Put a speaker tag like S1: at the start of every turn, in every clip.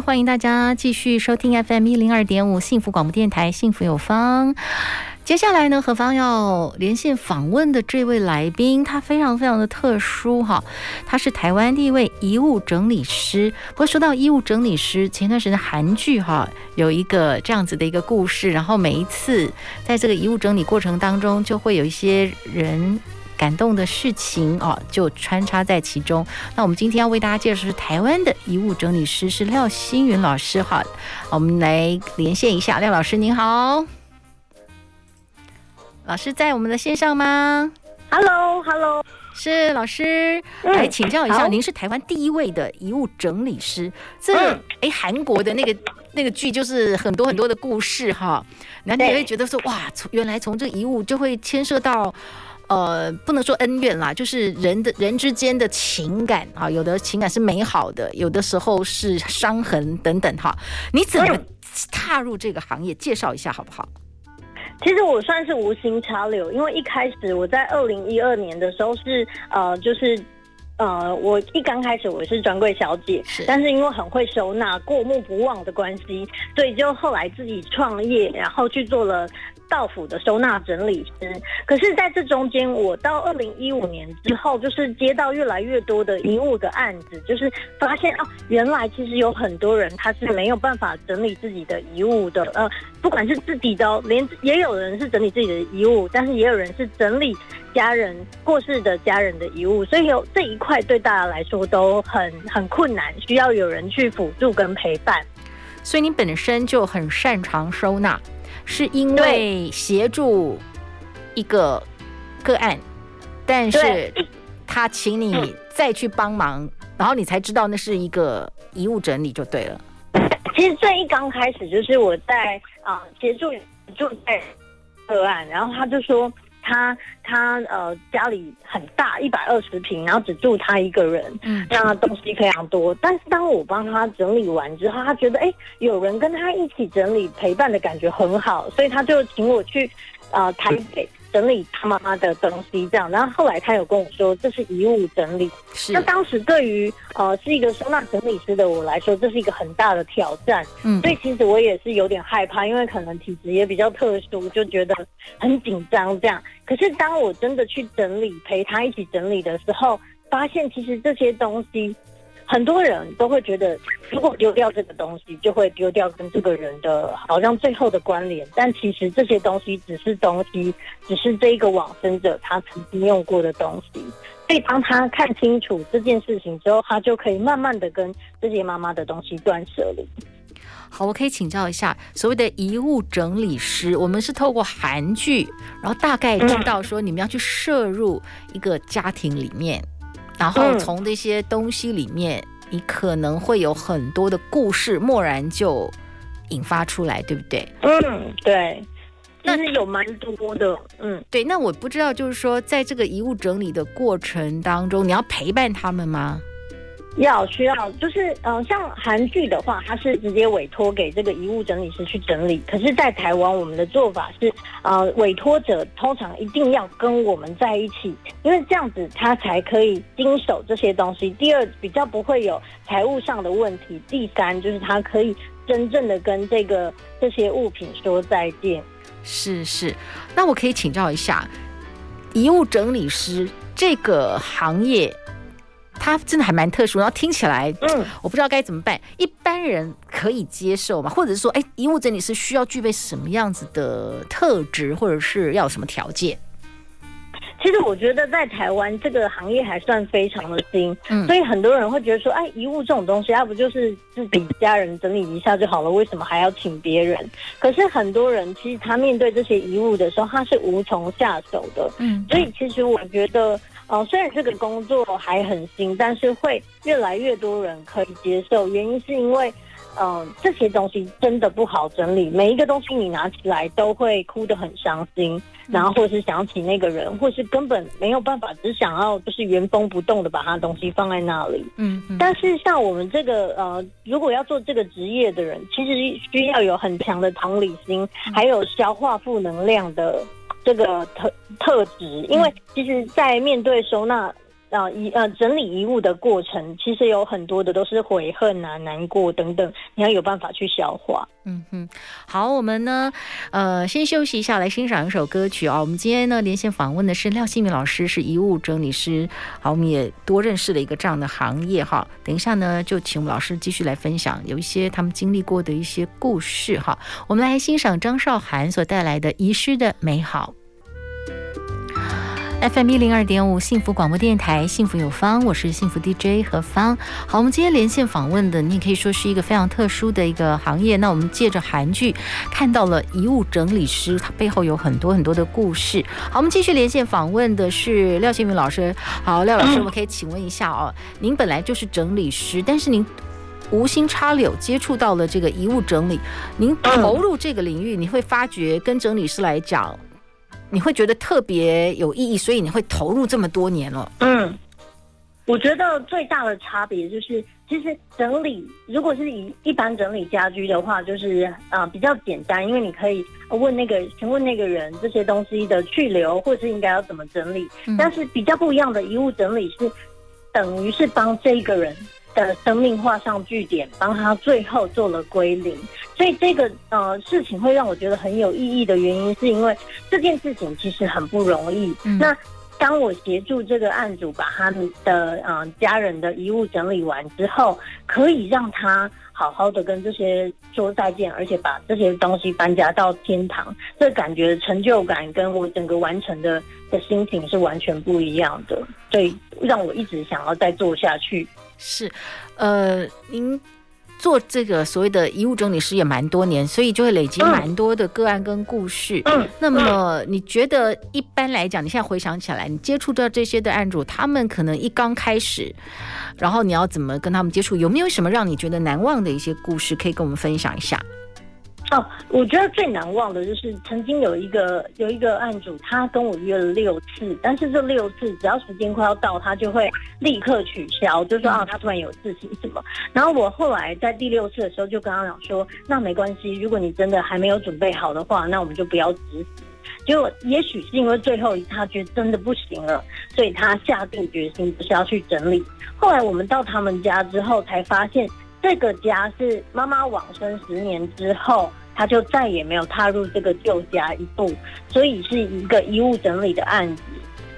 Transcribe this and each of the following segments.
S1: 欢迎大家继续收听 FM 一零二点五幸福广播电台，幸福有方。接下来呢，何芳要连线访问的这位来宾，他非常非常的特殊哈，他是台湾第一位遗物整理师。不过说到遗物整理师，前段时间韩剧哈有一个这样子的一个故事，然后每一次在这个遗物整理过程当中，就会有一些人感动的事情哦，就穿插在其中。那我们今天要为大家介绍是台湾的遗物整理师是廖星云老师哈，我们来连线一下，廖老师您好。老师在我们的线上吗
S2: ？Hello，Hello，hello
S1: 是老师，嗯、来请教一下，您是台湾第一位的遗物整理师。这个，哎、嗯，韩国的那个那个剧就是很多很多的故事哈，然后你会觉得说，哇，从原来从这个遗物就会牵涉到，呃，不能说恩怨啦，就是人的人之间的情感啊，有的情感是美好的，有的时候是伤痕等等哈。你怎么踏入这个行业？介绍一下好不好？
S2: 其实我算是无心插柳，因为一开始我在二零一二年的时候是呃，就是呃，我一刚开始我是专柜小姐，是但是因为很会收纳、过目不忘的关系，所以就后来自己创业，然后去做了。到府的收纳整理师，可是在这中间，我到二零一五年之后，就是接到越来越多的遗物的案子，就是发现哦，原来其实有很多人他是没有办法整理自己的遗物的，呃，不管是自己的，连也有人是整理自己的遗物，但是也有人是整理家人过世的家人的遗物，所以有这一块对大家来说都很很困难，需要有人去辅助跟陪伴。
S1: 所以你本身就很擅长收纳。是因为协助一个个案，但是他请你再去帮忙，然后你才知道那是一个遗物整理就对了。
S2: 其实最一刚开始就是我在啊协助住在个案，然后他就说。他他呃家里很大，一百二十平，然后只住他一个人，嗯，那东西非常多。但是当我帮他整理完之后，他觉得哎，有人跟他一起整理，陪伴的感觉很好，所以他就请我去呃台北。整理他妈妈的东西，这样，然后后来他有跟我说，这是遗物整理。是。那当时对于呃是一个收纳整理师的我来说，这是一个很大的挑战。嗯。所以其实我也是有点害怕，因为可能体质也比较特殊，就觉得很紧张这样。可是当我真的去整理，陪他一起整理的时候，发现其实这些东西。很多人都会觉得，如果丢掉这个东西，就会丢掉跟这个人的好像最后的关联。但其实这些东西只是东西，只是这一个往生者他曾经用过的东西。所以当他看清楚这件事情之后，他就可以慢慢的跟这些妈妈的东西断舍离。
S1: 好，我可以请教一下，所谓的遗物整理师，我们是透过韩剧，然后大概知道说你们要去摄入一个家庭里面。然后从这些东西里面，嗯、你可能会有很多的故事，蓦然就引发出来，对不对？
S2: 嗯，对。那是有蛮多的，嗯，
S1: 对。那我不知道，就是说，在这个遗物整理的过程当中，你要陪伴他们吗？
S2: 要需要，就是嗯、像韩剧的话，他是直接委托给这个遗物整理师去整理。可是，在台湾，我们的做法是，呃，委托者通常一定要跟我们在一起，因为这样子他才可以经手这些东西。第二，比较不会有财务上的问题。第三，就是他可以真正的跟这个这些物品说再见。
S1: 是是，那我可以请教一下，遗物整理师这个行业。他真的还蛮特殊，然后听起来，嗯，我不知道该怎么办。一般人可以接受吗？或者是说，哎，遗物整理师需要具备什么样子的特质，或者是要有什么条件？
S2: 其实我觉得在台湾这个行业还算非常的新，嗯，所以很多人会觉得说，哎，遗物这种东西，要不就是自己家人整理一下就好了，为什么还要请别人？可是很多人其实他面对这些遗物的时候，他是无从下手的，嗯，所以其实我觉得。呃，虽然这个工作还很新，但是会越来越多人可以接受。原因是因为，嗯、呃，这些东西真的不好整理，每一个东西你拿起来都会哭得很伤心，然后或是想起那个人，或是根本没有办法，只想要就是原封不动的把他东西放在那里。嗯，嗯。但是像我们这个呃，如果要做这个职业的人，其实需要有很强的同理心，还有消化负能量的。这个特特质，因为其实，在面对收纳啊遗呃整理遗物的过程，其实有很多的都是悔恨啊、难过等等，你要有办法去消化。
S1: 嗯哼，好，我们呢，呃，先休息一下，来欣赏一首歌曲啊。我们今天呢，连线访问的是廖新明老师，是遗物整理师。好，我们也多认识了一个这样的行业哈。等一下呢，就请我们老师继续来分享，有一些他们经历过的一些故事哈。我们来欣赏张韶涵所带来的《遗失的美好》。FM 一零二点五幸福广播电台，幸福有方，我是幸福 DJ 何芳。好，我们今天连线访问的，你也可以说是一个非常特殊的一个行业。那我们借着韩剧看到了遗物整理师，他背后有很多很多的故事。好，我们继续连线访问的是廖心筠老师。好，廖老师，我们可以请问一下哦，您本来就是整理师，但是您无心插柳接触到了这个遗物整理，您投入这个领域，你会发觉跟整理师来讲。你会觉得特别有意义，所以你会投入这么多年了。
S2: 嗯，我觉得最大的差别就是，其实整理如果是以一般整理家居的话，就是啊、呃、比较简单，因为你可以问那个询问那个人这些东西的去留，或是应该要怎么整理。嗯、但是比较不一样的遗物整理是，等于是帮这个人的生命画上句点，帮他最后做了归零。所以这个呃事情会让我觉得很有意义的原因，是因为这件事情其实很不容易。嗯、那当我协助这个案主把他们的呃家人的遗物整理完之后，可以让他好好的跟这些说再见，而且把这些东西搬家到天堂，这感觉成就感跟我整个完成的的心情是完全不一样的。所以让我一直想要再做下去。
S1: 是，呃，您。做这个所谓的遗物整理师也蛮多年，所以就会累积蛮多的个案跟故事。嗯，那么你觉得一般来讲，你现在回想起来，你接触到这些的案主，他们可能一刚开始，然后你要怎么跟他们接触？有没有什么让你觉得难忘的一些故事可以跟我们分享一下？
S2: 哦，我觉得最难忘的就是曾经有一个有一个案主，他跟我约了六次，但是这六次只要时间快要到，他就会立刻取消，就说啊，他突然有事情什么。然后我后来在第六次的时候就跟他讲说，那没关系，如果你真的还没有准备好的话，那我们就不要执行。结果也许是因为最后他觉得真的不行了，所以他下定决心不是要去整理。后来我们到他们家之后才发现。这个家是妈妈往生十年之后，他就再也没有踏入这个旧家一步，所以是一个遗物整理的案子。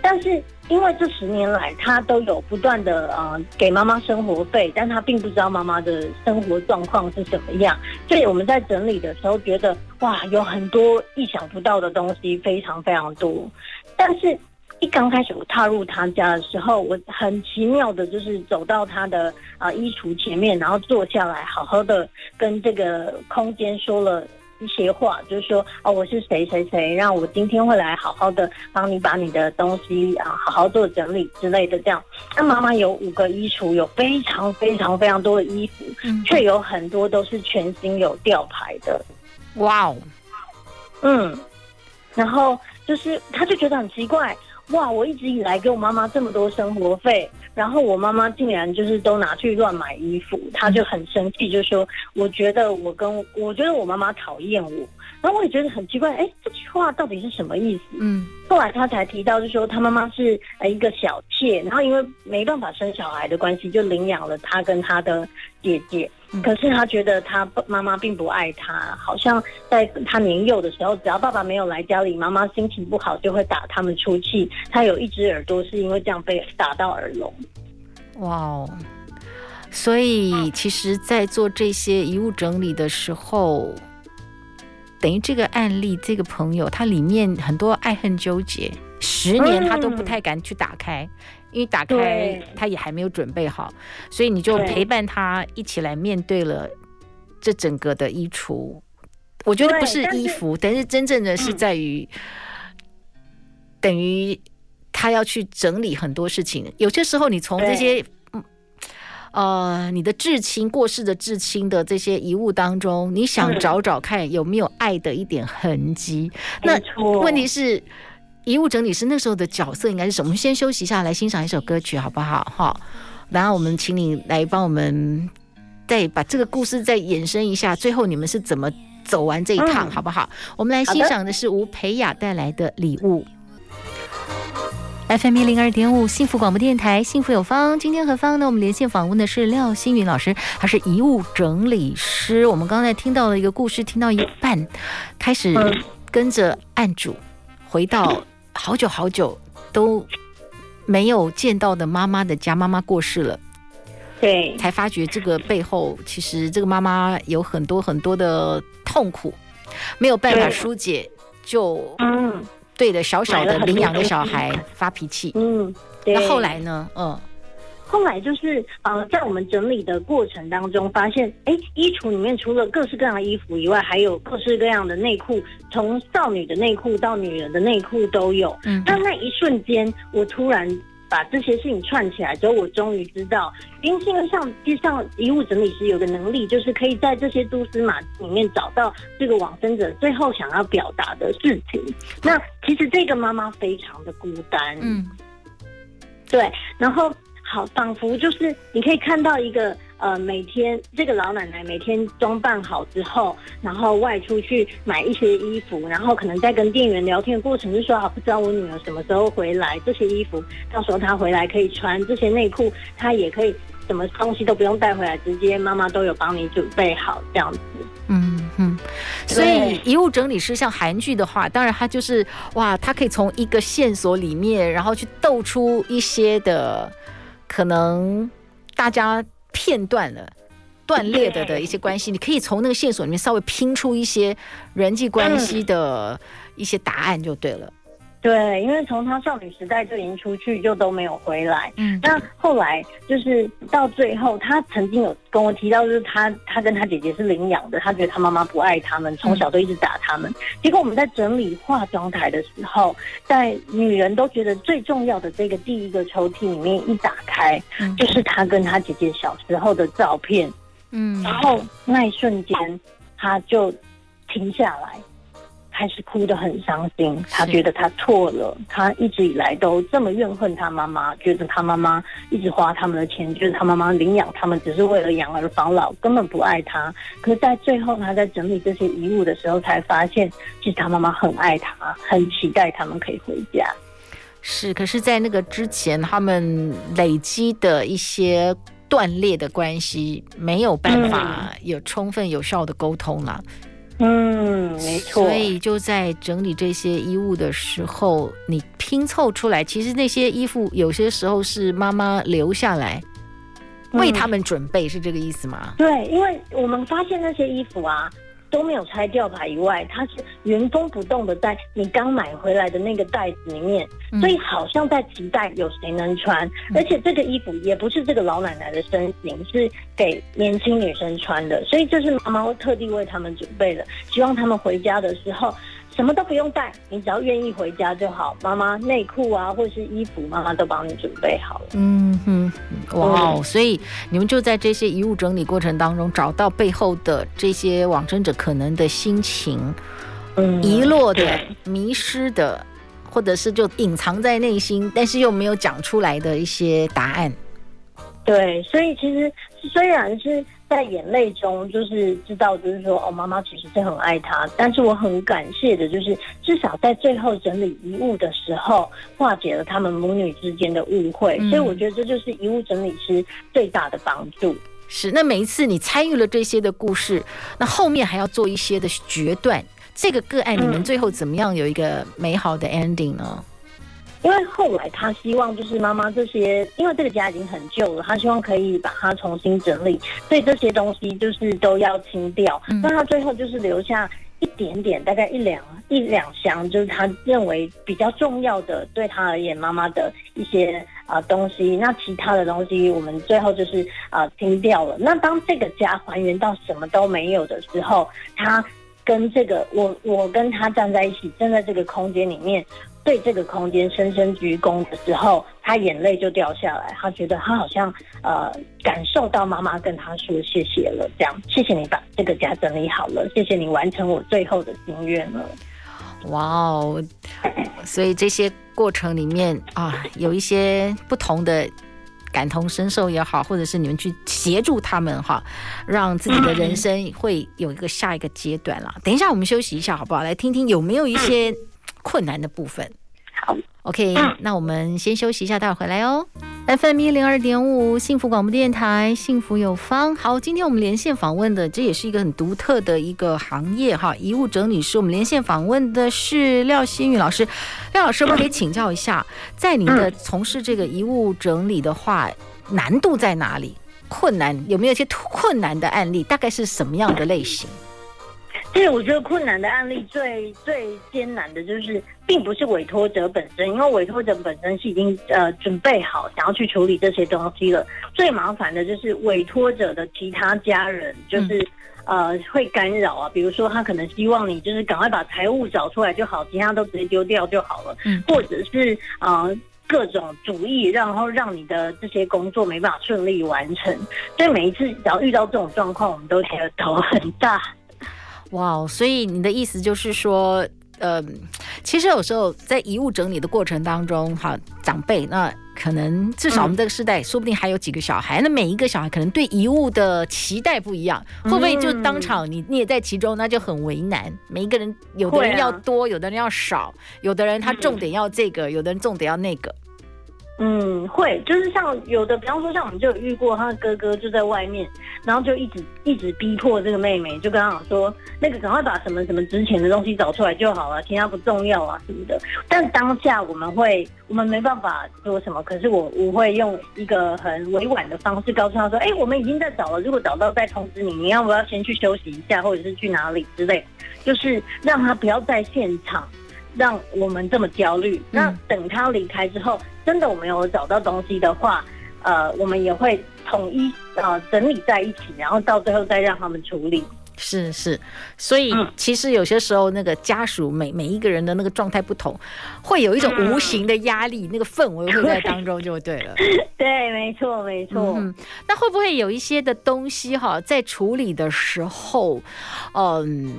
S2: 但是因为这十年来，他都有不断的呃给妈妈生活费，但他并不知道妈妈的生活状况是怎么样，所以我们在整理的时候觉得哇，有很多意想不到的东西，非常非常多，但是。一刚开始我踏入他家的时候，我很奇妙的，就是走到他的啊、呃、衣橱前面，然后坐下来，好好的跟这个空间说了一些话，就是说哦，我是谁谁谁，让我今天会来好好的帮你把你的东西啊好好做整理之类的这样。那妈妈有五个衣橱，有非常非常非常多的衣服，却有很多都是全新有吊牌的。哇哦，嗯，然后就是他就觉得很奇怪。哇！我一直以来给我妈妈这么多生活费，然后我妈妈竟然就是都拿去乱买衣服，她就很生气，就说：“我觉得我跟我觉得我妈妈讨厌我。”然后我也觉得很奇怪，哎，这句话到底是什么意思？嗯。后来他才提到，就是说他妈妈是呃一个小妾，然后因为没办法生小孩的关系，就领养了她跟她的姐姐。可是他觉得他妈妈并不爱他，好像在他年幼的时候，只要爸爸没有来家里，妈妈心情不好就会打他们出气。他有一只耳朵是因为这样被打到耳聋。
S1: 哇哦！所以其实，在做这些遗物整理的时候，等于这个案例，这个朋友他里面很多爱恨纠结，十年他都不太敢去打开。嗯因为打开他也还没有准备好，所以你就陪伴他一起来面对了这整个的衣橱。我觉得不是衣服，但是真正的是在于，等于他要去整理很多事情。有些时候，你从这些。呃，你的至亲过世的至亲的这些遗物当中，你想找找看有没有爱的一点痕迹？那问题是，遗物整理师那时候的角色应该是什么？我们先休息一下，来欣赏一首歌曲，好不好？好，然后我们请你来帮我们再把这个故事再延伸一下，最后你们是怎么走完这一趟，好不好？我们来欣赏的是吴培雅带来的礼物。FM 一零二点五幸福广播电台，幸福有方。今天何方呢？我们连线访问的是廖星云老师，他是遗物整理师。我们刚才听到了一个故事，听到一半，开始跟着案主回到好久好久都没有见到的妈妈的家，妈妈过世了，
S2: 对，
S1: 才发觉这个背后其实这个妈妈有很多很多的痛苦，没有办法疏解，就嗯。对的，小小的领养的小孩发脾气。嗯，那后来呢？嗯，
S2: 后来就是呃，在我们整理的过程当中，发现，哎，衣橱里面除了各式各样的衣服以外，还有各式各样的内裤，从少女的内裤到女人的内裤都有。嗯，但那一瞬间，我突然。把这些事情串起来之后，我终于知道，因为像就像遗物整理师有个能力，就是可以在这些蛛丝马迹里面找到这个往生者最后想要表达的事情。那其实这个妈妈非常的孤单，嗯，对，然后好，仿佛就是你可以看到一个。呃，每天这个老奶奶每天装扮好之后，然后外出去买一些衣服，然后可能在跟店员聊天的过程就说啊，不知道我女儿什么时候回来，这些衣服到时候她回来可以穿，这些内裤她也可以，什么东西都不用带回来，直接妈妈都有帮你准备好这样子。
S1: 嗯嗯，所以遗物整理师像韩剧的话，当然他就是哇，他可以从一个线索里面，然后去逗出一些的可能大家。片段了，断裂的的一些关系，你可以从那个线索里面稍微拼出一些人际关系的一些答案就对了。
S2: 对，因为从他少女时代就已经出去，就都没有回来。嗯，那后来就是到最后，他曾经有跟我提到，就是他他跟他姐姐是领养的，他觉得他妈妈不爱他们，从小都一直打他们。结果我们在整理化妆台的时候，在女人都觉得最重要的这个第一个抽屉里面一打开，就是他跟他姐姐小时候的照片。嗯，然后那一瞬间，他就停下来。开始哭得很伤心，他觉得他错了，他一直以来都这么怨恨他妈妈，觉得他妈妈一直花他们的钱，觉得他妈妈领养他们只是为了养儿防老，根本不爱他。可是，在最后他在整理这些遗物的时候，才发现其实他妈妈很爱他，很期待他们可以回家。
S1: 是，可是，在那个之前，他们累积的一些断裂的关系，没有办法有充分有效的沟通了。
S2: 嗯，没错。
S1: 所以就在整理这些衣物的时候，你拼凑出来，其实那些衣服有些时候是妈妈留下来为他们准备，是这个意思吗？
S2: 对，因为我们发现那些衣服啊。都没有拆吊牌以外，它是原封不动的在你刚买回来的那个袋子里面，所以好像在期待有谁能穿。而且这个衣服也不是这个老奶奶的身形，是给年轻女生穿的，所以这是妈妈会特地为他们准备的，希望他们回家的时候。什么都不用带，你只要愿意回家就好。妈妈内裤啊，或者是衣服，妈妈都帮你准备好了。嗯
S1: 哼，哇哦！所以你们就在这些遗物整理过程当中，找到背后的这些往生者可能的心情，嗯，遗落的、迷失的，或者是就隐藏在内心，但是又没有讲出来的一些答案。
S2: 对，所以其实虽然是。在眼泪中，就是知道，就是说，哦，妈妈其实是很爱他。但是我很感谢的，就是至少在最后整理遗物的时候，化解了他们母女之间的误会。嗯。所以我觉得这就是遗物整理师最大的帮助。
S1: 是，那每一次你参与了这些的故事，那后面还要做一些的决断。这个个案，你们最后怎么样有一个美好的 ending 呢？
S2: 因为后来他希望就是妈妈这些，因为这个家已经很旧了，他希望可以把它重新整理，所以这些东西就是都要清掉。那、嗯、他最后就是留下一点点，大概一两一两箱，就是他认为比较重要的，对他而言妈妈的一些啊、呃、东西。那其他的东西我们最后就是啊、呃、清掉了。那当这个家还原到什么都没有的时候，他跟这个我我跟他站在一起，站在这个空间里面。对这个空间深深鞠躬的时候，他眼泪就掉下来。他觉得他好像呃感受到妈妈跟他说谢谢了，这样谢谢你把这个家整理好了，谢谢你完成我最后的心愿了。
S1: 哇哦！所以这些过程里面啊，有一些不同的。感同身受也好，或者是你们去协助他们哈，让自己的人生会有一个下一个阶段了。等一下，我们休息一下好不好？来听听有没有一些困难的部分。好，OK，那我们先休息一下，待会儿回来哦。FM 一零二点五，幸福广播电台，幸福有方。好，今天我们连线访问的，这也是一个很独特的一个行业哈，遗物整理师。我们连线访问的是廖新宇老师，廖老师，我可以请教一下，在您的从事这个遗物整理的话，难度在哪里？困难有没有一些困难的案例？大概是什么样的类型？
S2: 其实我觉得困难的案例最最艰难的就是，并不是委托者本身，因为委托者本身是已经呃准备好想要去处理这些东西了。最麻烦的就是委托者的其他家人，就是、嗯、呃会干扰啊。比如说他可能希望你就是赶快把财务找出来就好，其他都直接丢掉就好了。嗯，或者是呃各种主意，然后让你的这些工作没办法顺利完成。所以每一次只要遇到这种状况，我们都觉得头很大。
S1: 哇，所以你的意思就是说，呃，其实有时候在遗物整理的过程当中，哈，长辈那可能至少我们这个时代，说不定还有几个小孩，那每一个小孩可能对遗物的期待不一样，会不会就当场你你也在其中，那就很为难。每一个人，有的人要多，有的人要少，有的人他重点要这个，有的人重点要那个。
S2: 嗯，会，就是像有的，比方说像我们就有遇过，他的哥哥就在外面，然后就一直一直逼迫这个妹妹，就跟他讲说，那个赶快把什么什么值钱的东西找出来就好了，其他不重要啊什么的。但当下我们会，我们没办法说什么，可是我我会用一个很委婉的方式告诉他说，哎，我们已经在找了，如果找到再通知你，你要不要先去休息一下，或者是去哪里之类，就是让他不要在现场。让我们这么焦虑。那等他离开之后，真的我们有找到东西的话，呃，我们也会统一呃整理在一起，然后到最后再让他们处理。
S1: 是是，所以其实有些时候那个家属每每一个人的那个状态不同，会有一种无形的压力，嗯、那个氛围会在当中就对了。
S2: 对，没错没错。
S1: 嗯，那会不会有一些的东西哈，在处理的时候，嗯，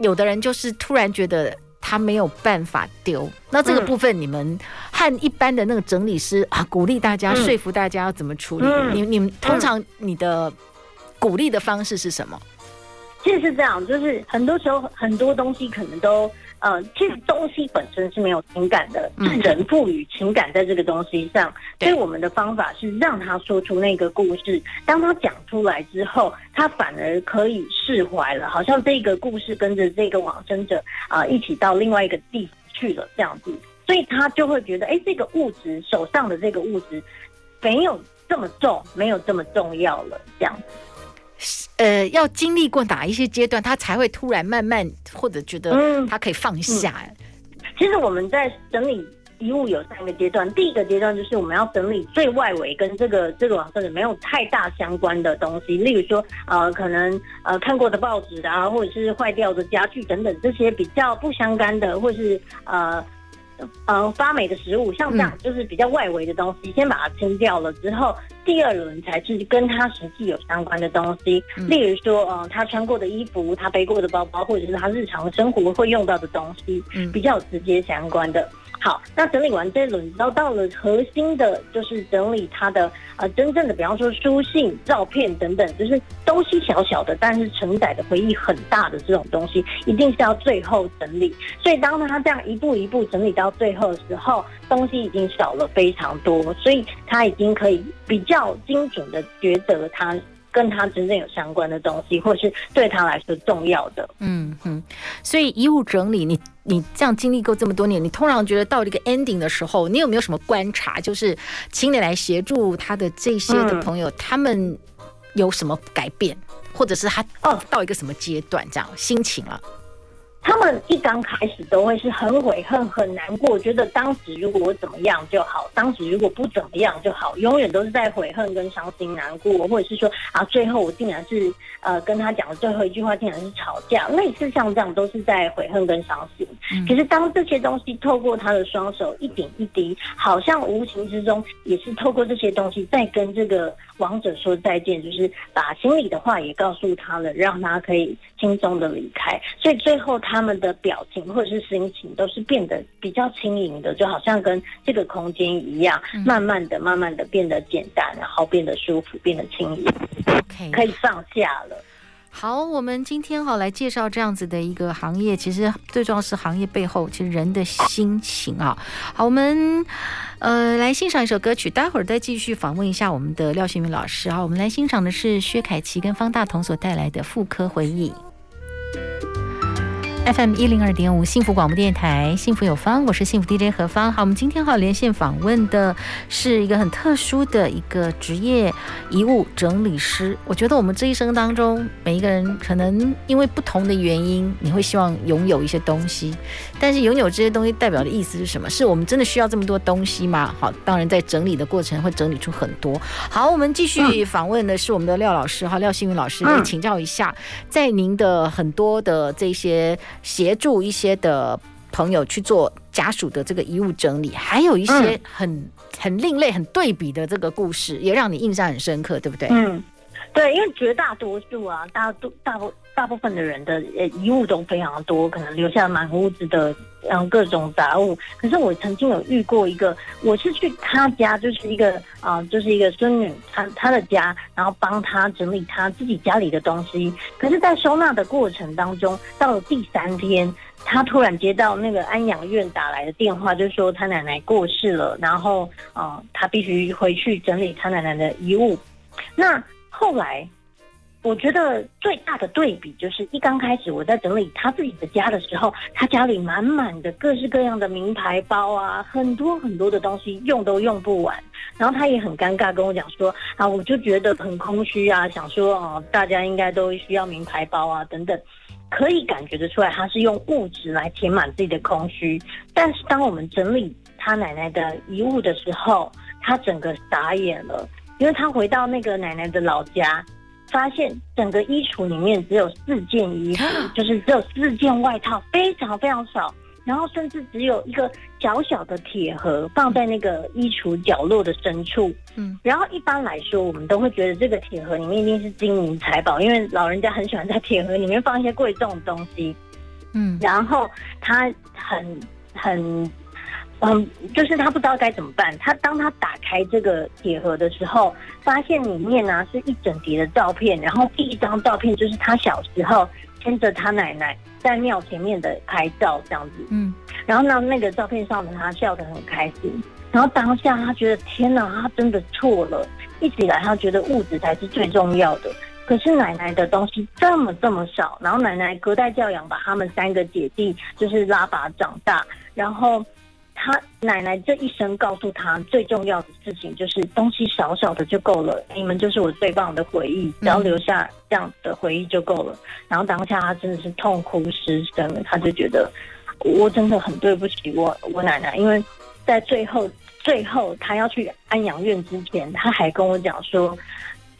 S1: 有的人就是突然觉得。他没有办法丢，那这个部分你们和一般的那个整理师啊，鼓励大家、说服大家要怎么处理？你你们通常你的鼓励的方式是什么？
S2: 其实是这样，就是很多时候很多东西可能都。呃，其实东西本身是没有情感的，是人赋予情感在这个东西上。所以我们的方法是让他说出那个故事，当他讲出来之后，他反而可以释怀了，好像这个故事跟着这个往生者啊、呃、一起到另外一个地方去了这样子，所以他就会觉得，哎，这个物质手上的这个物质没有这么重，没有这么重要了，这样子。
S1: 呃，要经历过哪一些阶段，他才会突然慢慢或者觉得他可以放下？嗯
S2: 嗯、其实我们在整理遗物有三个阶段，第一个阶段就是我们要整理最外围跟这个这个往生者没有太大相关的东西，例如说呃，可能呃看过的报纸啊，或者是坏掉的家具等等这些比较不相干的，或是呃。呃，发霉的食物，像这样就是比较外围的东西，嗯、先把它清掉了之后，第二轮才是跟他实际有相关的东西，嗯、例如说，呃，他穿过的衣服，他背过的包包，或者是他日常生活会用到的东西，嗯，比较直接相关的。好，那整理完这一轮，然后到了核心的，就是整理他的呃真正的，比方说书信、照片等等，就是东西小小的，但是承载的回忆很大的这种东西，一定是要最后整理。所以当他这样一步一步整理到最后的时候，东西已经少了非常多，所以他已经可以比较精准的抉择他。跟他真正有相关的东西，或是对他来说重要的，
S1: 嗯哼。所以遗物整理，你你这样经历过这么多年，你通常觉得到了一个 ending 的时候，你有没有什么观察？就是请你来协助他的这些的朋友，嗯、他们有什么改变，或者是他哦到一个什么阶段这样心情了？
S2: 他们一刚开始都会是很悔恨、很难过，觉得当时如果我怎么样就好，当时如果不怎么样就好，永远都是在悔恨跟伤心难过，或者是说啊，最后我竟然是呃跟他讲的最后一句话竟然是吵架，类似像这样都是在悔恨跟伤心。嗯、可是当这些东西透过他的双手一点一滴，好像无形之中也是透过这些东西在跟这个王者说再见，就是把心里的话也告诉他了，让他可以轻松的离开。所以最后他们的表情或者是心情都是变得比较轻盈的，就好像跟这个空间一样，慢慢的、慢慢的变得简单，然后变得舒服，变得轻盈，OK，可以放下了。
S1: 好，我们今天哈来介绍这样子的一个行业，其实最重要是行业背后其实人的心情啊。好，我们呃来欣赏一首歌曲，待会儿再继续访问一下我们的廖心筠老师啊。我们来欣赏的是薛凯琪跟方大同所带来的《妇科回忆》。FM 一零二点五幸福广播电台，幸福有方，我是幸福 DJ 何芳。好，我们今天哈连线访问的是一个很特殊的一个职业遗物整理师。我觉得我们这一生当中，每一个人可能因为不同的原因，你会希望拥有一些东西，但是拥有这些东西代表的意思是什么？是我们真的需要这么多东西吗？好，当然在整理的过程会整理出很多。好，我们继续访问的是我们的廖老师哈，廖新宇老师来请教一下，在您的很多的这些。协助一些的朋友去做家属的这个遗物整理，还有一些很很另类、很对比的这个故事，也让你印象很深刻，对不对？
S2: 嗯，对，因为绝大多数啊，大多大部大部分的人的呃遗物都非常多，可能留下满屋子的嗯各种杂物。可是我曾经有遇过一个，我是去他家，就是一个啊、就是一个孙女，她她的家，然后帮他整理他自己家里的东西。可是，在收纳的过程当中，到了第三天，他突然接到那个安养院打来的电话，就说他奶奶过世了，然后啊、呃，他必须回去整理他奶奶的遗物。那后来。我觉得最大的对比就是一刚开始我在整理他自己的家的时候，他家里满满的各式各样的名牌包啊，很多很多的东西用都用不完，然后他也很尴尬跟我讲说啊，我就觉得很空虚啊，想说哦，大家应该都需要名牌包啊等等，可以感觉得出来他是用物质来填满自己的空虚，但是当我们整理他奶奶的遗物的时候，他整个傻眼了，因为他回到那个奶奶的老家。发现整个衣橱里面只有四件衣服，就是只有四件外套，非常非常少。然后甚至只有一个小小的铁盒放在那个衣橱角落的深处。嗯，然后一般来说，我们都会觉得这个铁盒里面一定是金银财宝，因为老人家很喜欢在铁盒里面放一些贵重的东西。嗯，然后他很很。嗯，就是他不知道该怎么办。他当他打开这个铁盒的时候，发现里面呢、啊、是一整叠的照片。然后第一张照片就是他小时候牵着他奶奶在庙前面的拍照，这样子。嗯，然后呢，那个照片上的他笑得很开心。然后当下他觉得天哪，他真的错了。一直以来他觉得物质才是最重要的，可是奶奶的东西这么这么少。然后奶奶隔代教养把他们三个姐弟就是拉拔长大，然后。他奶奶这一生告诉他最重要的事情就是东西少少的就够了，你们就是我最棒的回忆，只要留下这样的回忆就够了。然后当下他真的是痛哭失声了，他就觉得我真的很对不起我我奶奶，因为在最后最后他要去安养院之前，他还跟我讲说，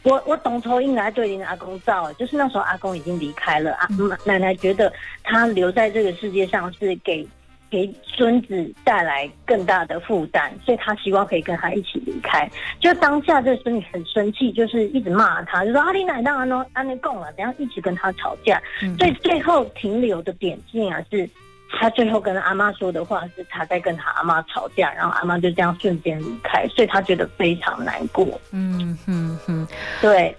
S2: 我我当初应该对您的阿公照，就是那时候阿公已经离开了啊，奶奶觉得他留在这个世界上是给。给孙子带来更大的负担，所以他希望可以跟他一起离开。就当下这孙女很生气，就是一直骂他，就说阿里奶当然喏，安内供了，等下一直跟他吵架。嗯、所以最后停留的点竟然是他最后跟阿妈说的话是他在跟他阿妈吵架，然后阿妈就这样瞬间离开，所以他觉得非常难过。嗯哼哼，对。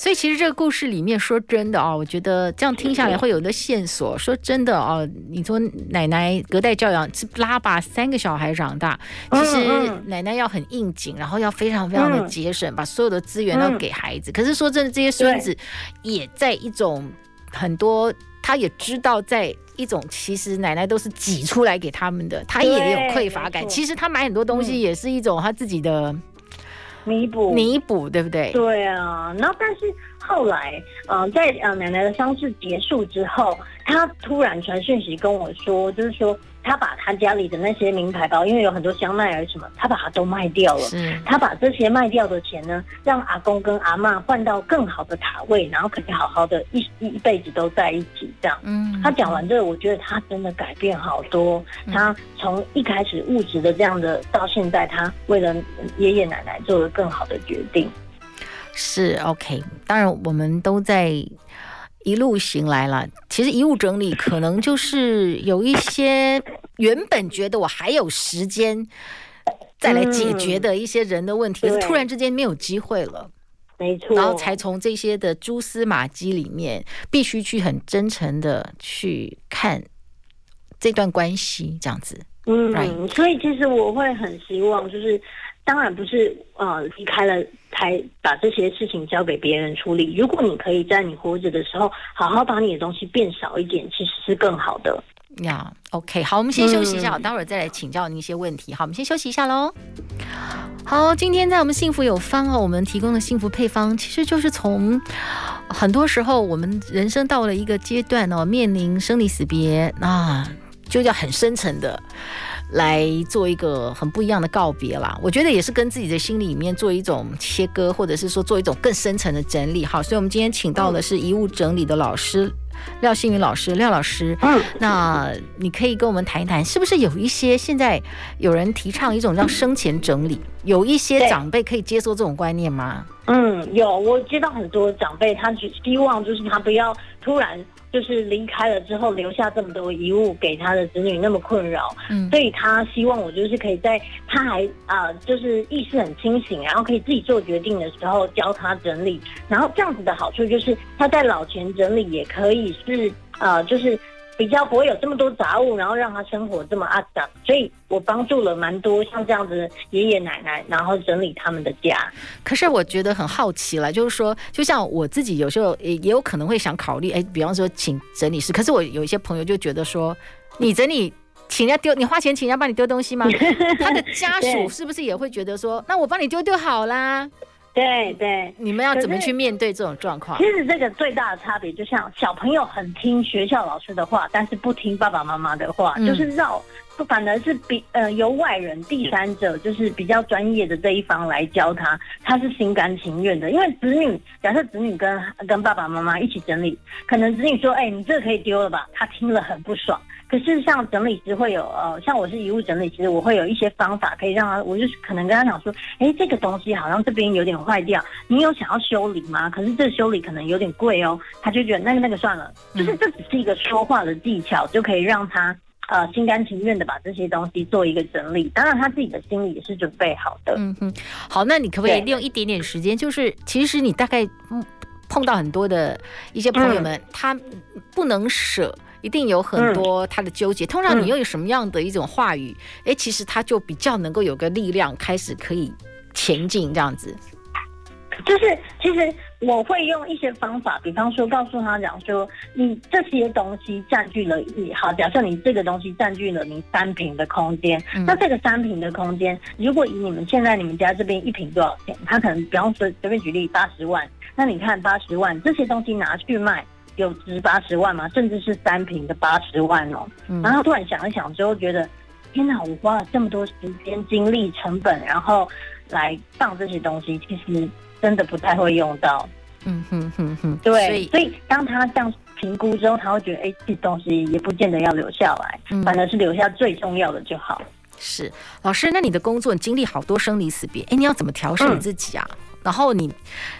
S1: 所以其实这个故事里面，说真的哦，我觉得这样听下来会有的线索。说真的哦，你说奶奶隔代教养是拉把三个小孩长大，其实奶奶要很应景，然后要非常非常的节省，把所有的资源都给孩子。可是说真的，这些孙子也在一种很多，他也知道在一种其实奶奶都是挤出来给他们的，他也有匮乏感。其实他买很多东西也是一种他自己的。
S2: 弥补，
S1: 弥补，对不对？
S2: 对啊，然后但是后来，嗯、呃，在呃奶奶的丧事结束之后，她突然传讯息跟我说，就是说。他把他家里的那些名牌包，因为有很多香奈儿什么，他把它都卖掉了。嗯他把这些卖掉的钱呢，让阿公跟阿妈换到更好的卡位，然后可以好好的一一辈子都在一起这样。嗯，他讲完这个，我觉得他真的改变好多。嗯、他从一开始物质的这样的，到现在他为了爷爷奶奶做了更好的决定。
S1: 是 OK，当然我们都在。一路行来了，其实遗物整理可能就是有一些原本觉得我还有时间再来解决的一些人的问题，可是突然之间没有机会了，
S2: 没错，
S1: 然后才从这些的蛛丝马迹里面，必须去很真诚的去看这段关系，这样子。
S2: 嗯，Right? 所以其实我会很希望，就是当然不是呃离开了。才把这些事情交给别人处理。如果你可以在你活着的时候，好好把你的东西变少一点，其实是更好的。
S1: 呀、yeah，OK，好，我们先休息一下，嗯、待会儿再来请教你一些问题。好，我们先休息一下喽。好，今天在我们幸福有方哦，我们提供的幸福配方，其实就是从很多时候我们人生到了一个阶段哦，面临生离死别啊，就叫很深层的。来做一个很不一样的告别啦，我觉得也是跟自己的心里面做一种切割，或者是说做一种更深层的整理。好，所以我们今天请到的是遗物整理的老师廖新云老师，廖老师。嗯，那你可以跟我们谈一谈，是不是有一些现在有人提倡一种叫生前整理，有一些长辈可以接受这种观念吗？
S2: 嗯，有，我接到很多长辈，他只希望就是他不要突然。就是离开了之后留下这么多遗物给他的子女那么困扰，嗯，所以他希望我就是可以在他还啊、呃、就是意识很清醒，然后可以自己做决定的时候教他整理，然后这样子的好处就是他在老前整理也可以是呃就是。比较不会有这么多杂物，然后让他生活这么阿脏，所以我帮助了蛮多像这样子的爷爷奶奶，然后整理他们的家。
S1: 可是我觉得很好奇了，就是说，就像我自己有时候也也有可能会想考虑，哎，比方说请整理师。可是我有一些朋友就觉得说，你整理请人家丢，你花钱请人家帮你丢东西吗？他的家属是不是也会觉得说，那我帮你丢丢好啦？
S2: 对对，
S1: 你们要怎么去面对这种状况？
S2: 其实这个最大的差别，就像小朋友很听学校老师的话，但是不听爸爸妈妈的话，嗯、就是绕，反而是比呃由外人第三者，就是比较专业的这一方来教他，他是心甘情愿的。因为子女假设子女跟跟爸爸妈妈一起整理，可能子女说：“哎、欸，你这个可以丢了吧？”他听了很不爽。可是像整理师会有呃，像我是遗物整理师，我会有一些方法可以让他，我就是可能跟他讲说，哎，这个东西好像这边有点坏掉，你有想要修理吗？可是这修理可能有点贵哦，他就觉得那个那个算了，就是这只是一个说话的技巧，就可以让他呃心甘情愿的把这些东西做一个整理。当然他自己的心里也是准备好的。嗯哼，
S1: 好，那你可不可以利用一点点时间？就是其实你大概碰到很多的一些朋友们，嗯、他不能舍。一定有很多他的纠结，嗯、通常你又有什么样的一种话语？哎、嗯，其实他就比较能够有个力量，开始可以前进这样子。
S2: 就是其实我会用一些方法，比方说告诉他讲说，你这些东西占据了你好，假设你这个东西占据了你三平的空间，嗯、那这个三平的空间，如果以你们现在你们家这边一平多少钱？他可能比方说随便举例八十万，那你看八十万这些东西拿去卖。有值八十万吗？甚至是三平的八十万哦。嗯、然后突然想一想之后，觉得天哪，我花了这么多时间、精力、成本，然后来放这些东西，其实真的不太会用到。嗯哼哼哼，对。所以，所以当他这样评估之后，他会觉得，哎，这东西也不见得要留下来，嗯、反而是留下最重要的就好。
S1: 是老师，那你的工作，你经历好多生离死别，哎，你要怎么调试你自己啊？嗯、然后你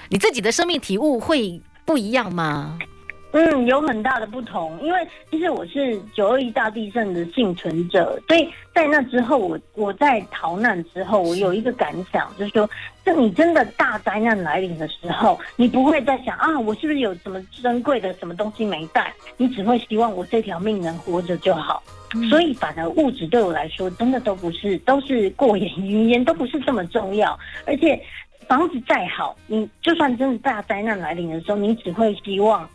S1: 你自己的生命体悟会不一样吗？
S2: 嗯，有很大的不同，因为其实我是九二一大地震的幸存者，所以在那之后我，我我在逃难之后，我有一个感想，就是说，就你真的大灾难来临的时候，你不会再想啊，我是不是有什么珍贵的什么东西没带，你只会希望我这条命能活着就好。嗯、所以，反而物质对我来说，真的都不是，都是过眼云烟，都不是这么重要。而且，房子再好，你就算真的大灾难来临的时候，你只会希望。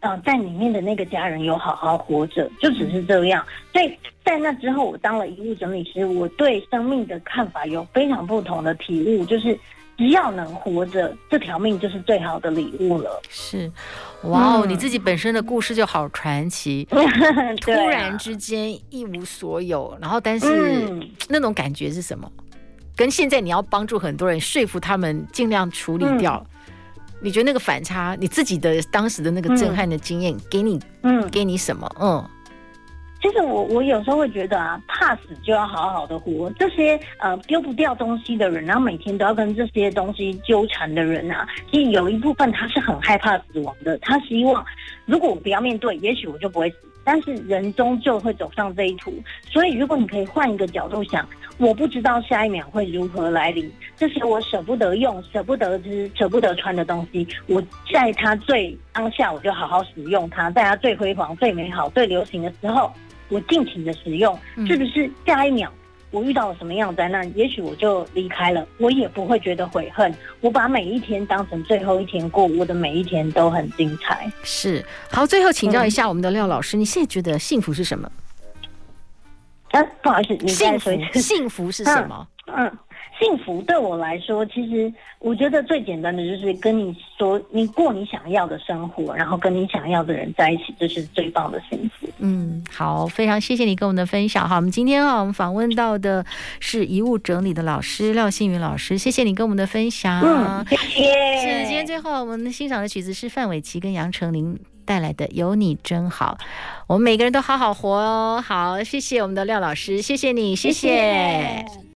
S2: 嗯、呃，在里面的那个家人有好好活着，就只是这样。所以在那之后，我当了遗物整理师，我对生命的看法有非常不同的体悟，就是只要能活着，这条命就是最好的礼物了。
S1: 是，哇哦，你自己本身的故事就好传奇，
S2: 啊、
S1: 突然之间一无所有，然后但是、嗯、那种感觉是什么？跟现在你要帮助很多人说服他们尽量处理掉，嗯、你觉得那个反差，你自己的当时的那个震撼的经验，给你，嗯，给你什么？嗯。
S2: 其实我我有时候会觉得啊，怕死就要好好的活。这些呃丢不掉东西的人，然后每天都要跟这些东西纠缠的人啊，其实有一部分他是很害怕死亡的。他希望如果我不要面对，也许我就不会死。但是人终究会走上这一途，所以如果你可以换一个角度想，我不知道下一秒会如何来临。这些我舍不得用、舍不得吃、舍不得穿的东西，我在它最当下，我就好好使用它，在它最辉煌、最美好、最流行的时候。我尽情的使用，是不是下一秒我遇到了什么样的灾难，也许我就离开了，我也不会觉得悔恨。我把每一天当成最后一天过，我的每一天都很精彩。
S1: 是，好，最后请教一下我们的廖老师，嗯、你现在觉得幸福是什么？
S2: 啊，不好意思，你再说一次，
S1: 幸福是什么？
S2: 嗯。嗯幸福对我来说，其实我觉得最简单的就是跟你说，你过你想要的生活，然后跟你想要的人在一起，这是最棒的幸福。
S1: 嗯，好，非常谢谢你跟我们的分享。好，我们今天啊，我们访问到的是遗物整理的老师廖新云老师，谢谢你跟我们的分享。
S2: 嗯，谢谢。
S1: 是，今天最后我们欣赏的曲子是范玮琪跟杨丞琳带来的《有你真好》，我们每个人都好好活哦。好，谢谢我们的廖老师，谢谢你，谢谢。谢谢。